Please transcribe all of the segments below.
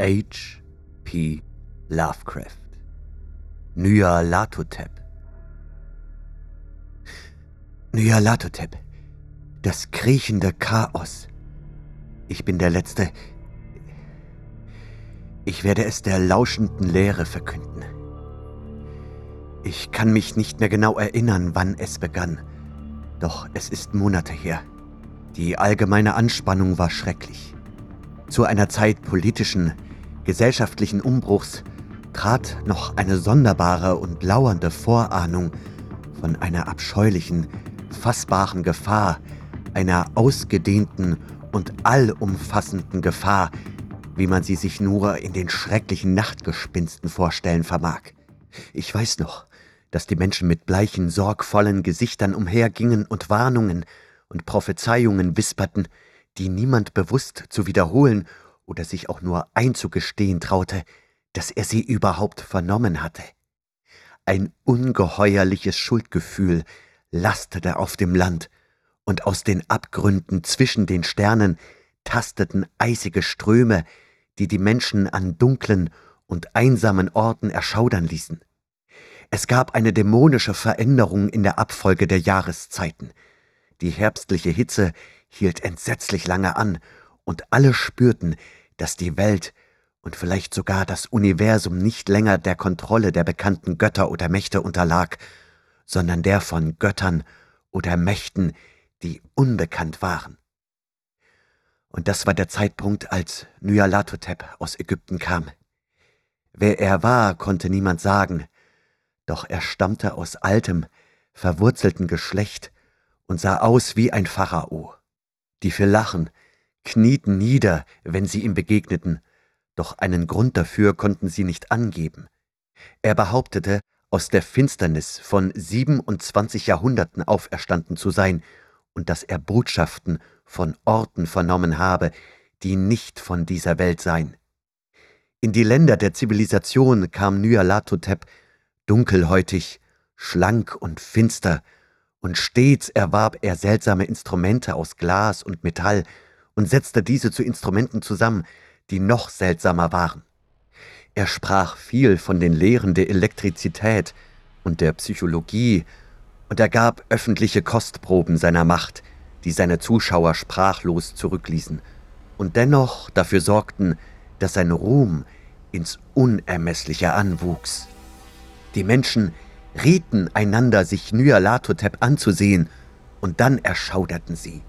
H. P. Lovecraft Nyarlathotep Nyarlathotep, das kriechende Chaos. Ich bin der Letzte. Ich werde es der lauschenden Leere verkünden. Ich kann mich nicht mehr genau erinnern, wann es begann, doch es ist Monate her. Die allgemeine Anspannung war schrecklich. Zu einer Zeit politischen, gesellschaftlichen Umbruchs trat noch eine sonderbare und lauernde Vorahnung von einer abscheulichen, fassbaren Gefahr, einer ausgedehnten und allumfassenden Gefahr, wie man sie sich nur in den schrecklichen Nachtgespinsten vorstellen vermag. Ich weiß noch, dass die Menschen mit bleichen, sorgvollen Gesichtern umhergingen und Warnungen und Prophezeiungen wisperten, die niemand bewusst zu wiederholen oder sich auch nur einzugestehen traute, dass er sie überhaupt vernommen hatte. Ein ungeheuerliches Schuldgefühl lastete auf dem Land, und aus den Abgründen zwischen den Sternen tasteten eisige Ströme, die die Menschen an dunklen und einsamen Orten erschaudern ließen. Es gab eine dämonische Veränderung in der Abfolge der Jahreszeiten. Die herbstliche Hitze hielt entsetzlich lange an, und alle spürten, dass die Welt und vielleicht sogar das Universum nicht länger der Kontrolle der bekannten Götter oder Mächte unterlag, sondern der von Göttern oder Mächten, die unbekannt waren. Und das war der Zeitpunkt, als Nyarlathotep aus Ägypten kam. Wer er war, konnte niemand sagen, doch er stammte aus altem, verwurzelten Geschlecht und sah aus wie ein Pharao. Die Lachen knieten nieder, wenn sie ihm begegneten, doch einen Grund dafür konnten sie nicht angeben. Er behauptete, aus der Finsternis von 27 Jahrhunderten auferstanden zu sein und dass er Botschaften von Orten vernommen habe, die nicht von dieser Welt seien. In die Länder der Zivilisation kam Nyarlathotep dunkelhäutig, schlank und finster, und stets erwarb er seltsame Instrumente aus Glas und Metall und setzte diese zu Instrumenten zusammen, die noch seltsamer waren. Er sprach viel von den Lehren der Elektrizität und der Psychologie, und er gab öffentliche Kostproben seiner Macht, die seine Zuschauer sprachlos zurückließen und dennoch dafür sorgten, dass sein Ruhm ins Unermessliche anwuchs. Die Menschen rieten einander, sich Nyarlathotep anzusehen, und dann erschauderten sie.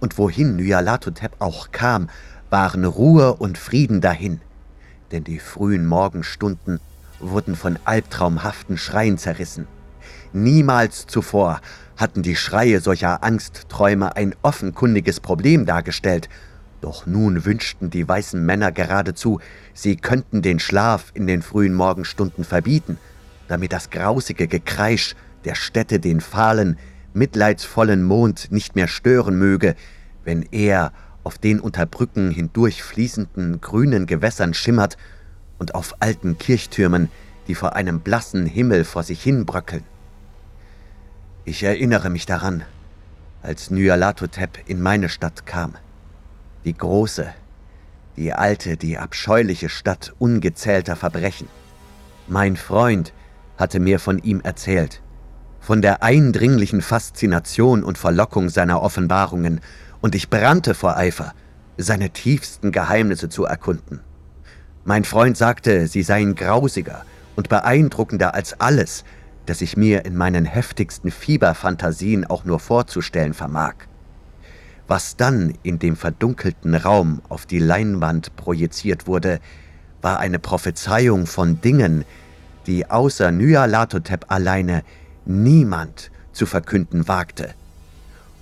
Und wohin Nyarlathotep auch kam, waren Ruhe und Frieden dahin, denn die frühen Morgenstunden wurden von albtraumhaften Schreien zerrissen. Niemals zuvor hatten die Schreie solcher Angstträume ein offenkundiges Problem dargestellt, doch nun wünschten die weißen Männer geradezu, sie könnten den Schlaf in den frühen Morgenstunden verbieten, damit das grausige Gekreisch der Städte den fahlen, mitleidsvollen Mond nicht mehr stören möge, wenn er auf den unter Brücken hindurch fließenden grünen Gewässern schimmert und auf alten Kirchtürmen, die vor einem blassen Himmel vor sich hin bröckeln. Ich erinnere mich daran, als Nyarlathotep in meine Stadt kam. Die große, die alte, die abscheuliche Stadt ungezählter Verbrechen. Mein Freund hatte mir von ihm erzählt, von der eindringlichen Faszination und Verlockung seiner Offenbarungen, und ich brannte vor Eifer, seine tiefsten Geheimnisse zu erkunden. Mein Freund sagte, sie seien grausiger und beeindruckender als alles, das ich mir in meinen heftigsten Fieberfantasien auch nur vorzustellen vermag. Was dann in dem verdunkelten Raum auf die Leinwand projiziert wurde, war eine Prophezeiung von Dingen, die außer Nyarlathotep alleine niemand zu verkünden wagte.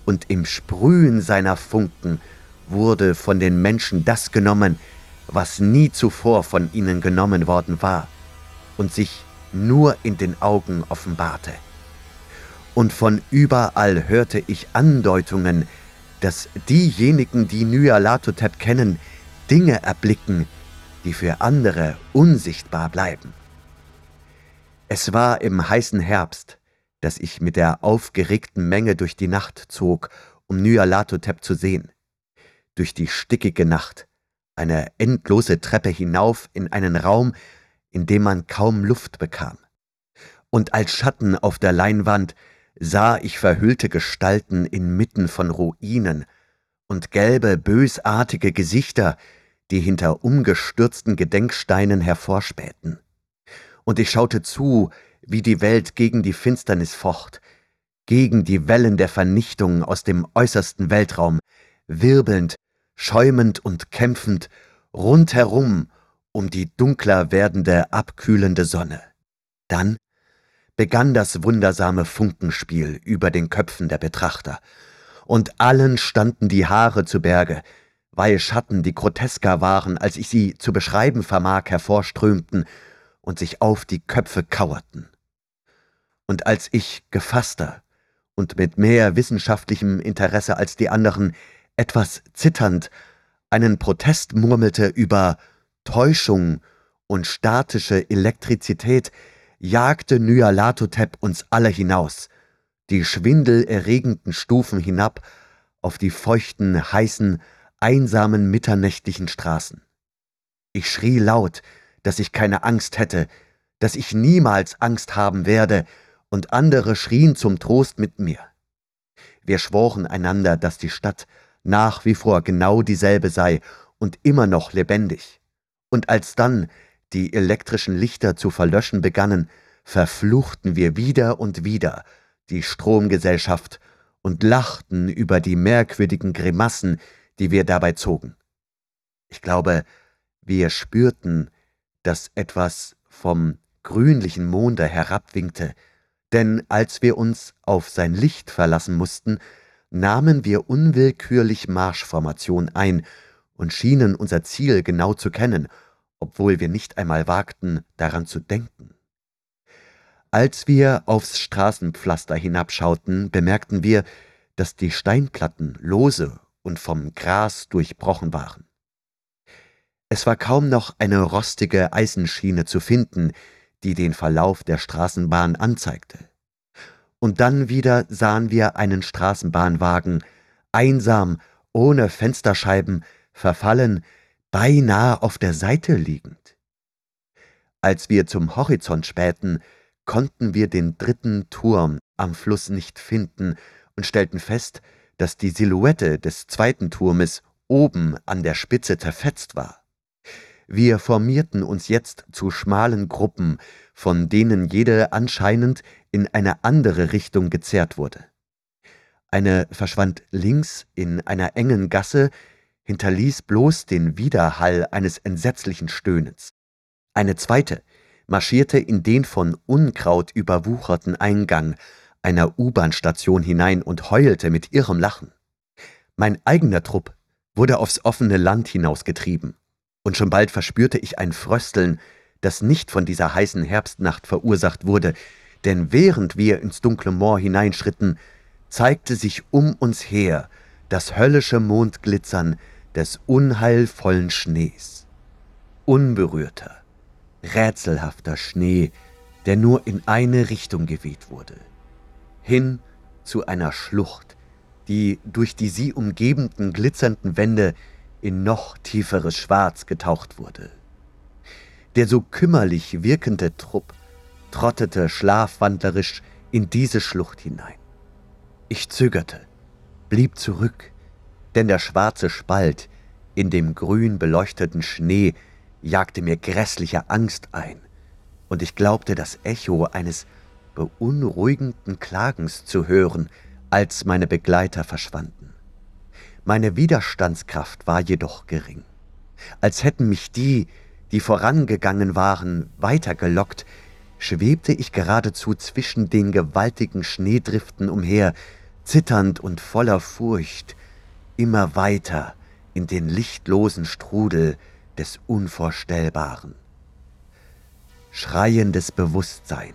Und im Sprühen seiner Funken wurde von den Menschen das genommen, was nie zuvor von ihnen genommen worden war und sich nur in den Augen offenbarte. Und von überall hörte ich Andeutungen, dass diejenigen, die Nyarlathotep kennen, Dinge erblicken, die für andere unsichtbar bleiben. Es war im heißen Herbst, dass ich mit der aufgeregten Menge durch die Nacht zog, um Nyarlathotep zu sehen. Durch die stickige Nacht, eine endlose Treppe hinauf in einen Raum, in dem man kaum Luft bekam. Und als Schatten auf der Leinwand sah ich verhüllte Gestalten inmitten von Ruinen und gelbe, bösartige Gesichter, die hinter umgestürzten Gedenksteinen hervorspähten. Und ich schaute zu, wie die Welt gegen die Finsternis focht, gegen die Wellen der Vernichtung aus dem äußersten Weltraum, wirbelnd, schäumend und kämpfend, rundherum um die dunkler werdende, abkühlende Sonne. Dann begann das wundersame Funkenspiel über den Köpfen der Betrachter, und allen standen die Haare zu Berge, weil Schatten, die grotesker waren, als ich sie zu beschreiben vermag, hervorströmten und sich auf die Köpfe kauerten. Und als ich gefasster und mit mehr wissenschaftlichem Interesse als die anderen, etwas zitternd, einen Protest murmelte über Täuschung und statische Elektrizität, jagte Nyarlathotep uns alle hinaus, die schwindelerregenden Stufen hinab auf die feuchten, heißen, einsamen mitternächtlichen Straßen. Ich schrie laut, dass ich keine Angst hätte, dass ich niemals Angst haben werde, und andere schrien zum Trost mit mir. Wir schworen einander, dass die Stadt nach wie vor genau dieselbe sei und immer noch lebendig. Und als dann die elektrischen Lichter zu verlöschen begannen, verfluchten wir wieder und wieder die Stromgesellschaft und lachten über die merkwürdigen Grimassen, die wir dabei zogen. Ich glaube, wir spürten, dass etwas vom grünlichen Monde herabwinkte, denn als wir uns auf sein Licht verlassen mussten, nahmen wir unwillkürlich Marschformation ein und schienen unser Ziel genau zu kennen, obwohl wir nicht einmal wagten, daran zu denken. Als wir aufs Straßenpflaster hinabschauten, bemerkten wir, dass die Steinplatten lose und vom Gras durchbrochen waren. Es war kaum noch eine rostige Eisenschiene zu finden, die den Verlauf der Straßenbahn anzeigte. Und dann wieder sahen wir einen Straßenbahnwagen, einsam, ohne Fensterscheiben, verfallen, beinahe auf der Seite liegend. Als wir zum Horizont spähten, konnten wir den dritten Turm am Fluss nicht finden und stellten fest, dass die Silhouette des zweiten Turmes oben an der Spitze zerfetzt war. Wir formierten uns jetzt zu schmalen Gruppen, von denen jede anscheinend in eine andere Richtung gezerrt wurde. Eine verschwand links in einer engen Gasse, hinterließ bloß den Widerhall eines entsetzlichen Stöhnens. Eine zweite marschierte in den von Unkraut überwucherten Eingang einer U-Bahn-Station hinein und heulte mit irrem Lachen. Mein eigener Trupp wurde aufs offene Land hinausgetrieben und schon bald verspürte ich ein Frösteln, das nicht von dieser heißen Herbstnacht verursacht wurde, denn während wir ins dunkle Moor hineinschritten, zeigte sich um uns her das höllische Mondglitzern des unheilvollen Schnees. Unberührter, rätselhafter Schnee, der nur in eine Richtung geweht wurde, hin zu einer Schlucht, die durch die sie umgebenden glitzernden Wände in noch tieferes Schwarz getaucht wurde. Der so kümmerlich wirkende Trupp trottete schlafwandlerisch in diese Schlucht hinein. Ich zögerte, blieb zurück, denn der schwarze Spalt in dem grün beleuchteten Schnee jagte mir grässliche Angst ein, und ich glaubte das Echo eines beunruhigenden Klagens zu hören, als meine Begleiter verschwanden. Meine Widerstandskraft war jedoch gering. Als hätten mich die, die vorangegangen waren, weitergelockt, schwebte ich geradezu zwischen den gewaltigen Schneedriften umher, zitternd und voller Furcht, immer weiter in den lichtlosen Strudel des Unvorstellbaren. Schreiendes Bewusstsein,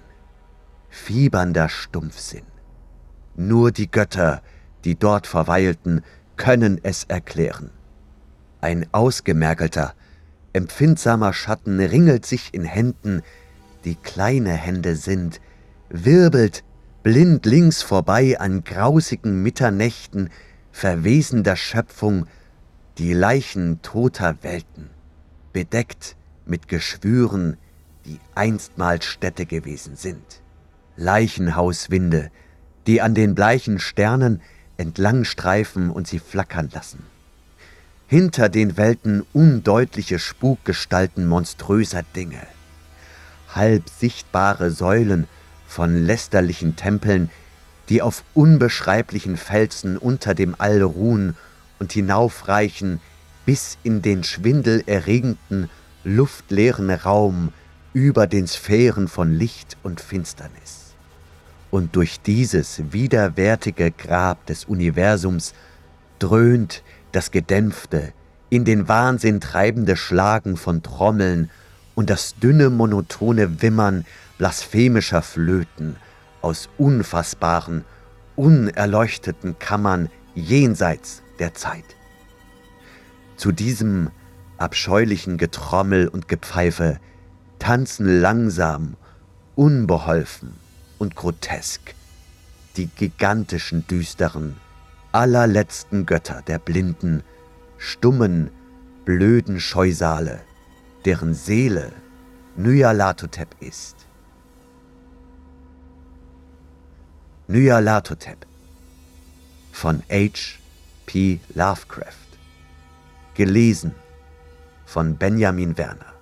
fiebernder Stumpfsinn. Nur die Götter, die dort verweilten, können es erklären. Ein ausgemergelter, empfindsamer Schatten ringelt sich in Händen, die kleine Hände sind, wirbelt blind links vorbei an grausigen Mitternächten verwesender Schöpfung Die Leichen toter Welten, bedeckt mit Geschwüren, die einstmals Städte gewesen sind. Leichenhauswinde, die an den bleichen Sternen entlangstreifen und sie flackern lassen. Hinter den Welten undeutliche Spukgestalten monströser Dinge. Halb sichtbare Säulen von lästerlichen Tempeln, die auf unbeschreiblichen Felsen unter dem All ruhen und hinaufreichen bis in den schwindelerregenden, luftleeren Raum über den Sphären von Licht und Finsternis. Und durch dieses widerwärtige Grab des Universums dröhnt das gedämpfte, in den Wahnsinn treibende Schlagen von Trommeln und das dünne monotone Wimmern blasphemischer Flöten aus unfassbaren, unerleuchteten Kammern jenseits der Zeit. Zu diesem abscheulichen Getrommel und Gepfeife tanzen langsam, unbeholfen und grotesk die gigantischen, düsteren, allerletzten Götter der blinden, stummen, blöden Scheusale, deren Seele Nyarlathotep ist. Nyarlathotep von H. P. Lovecraft. Gelesen von Benjamin Werner.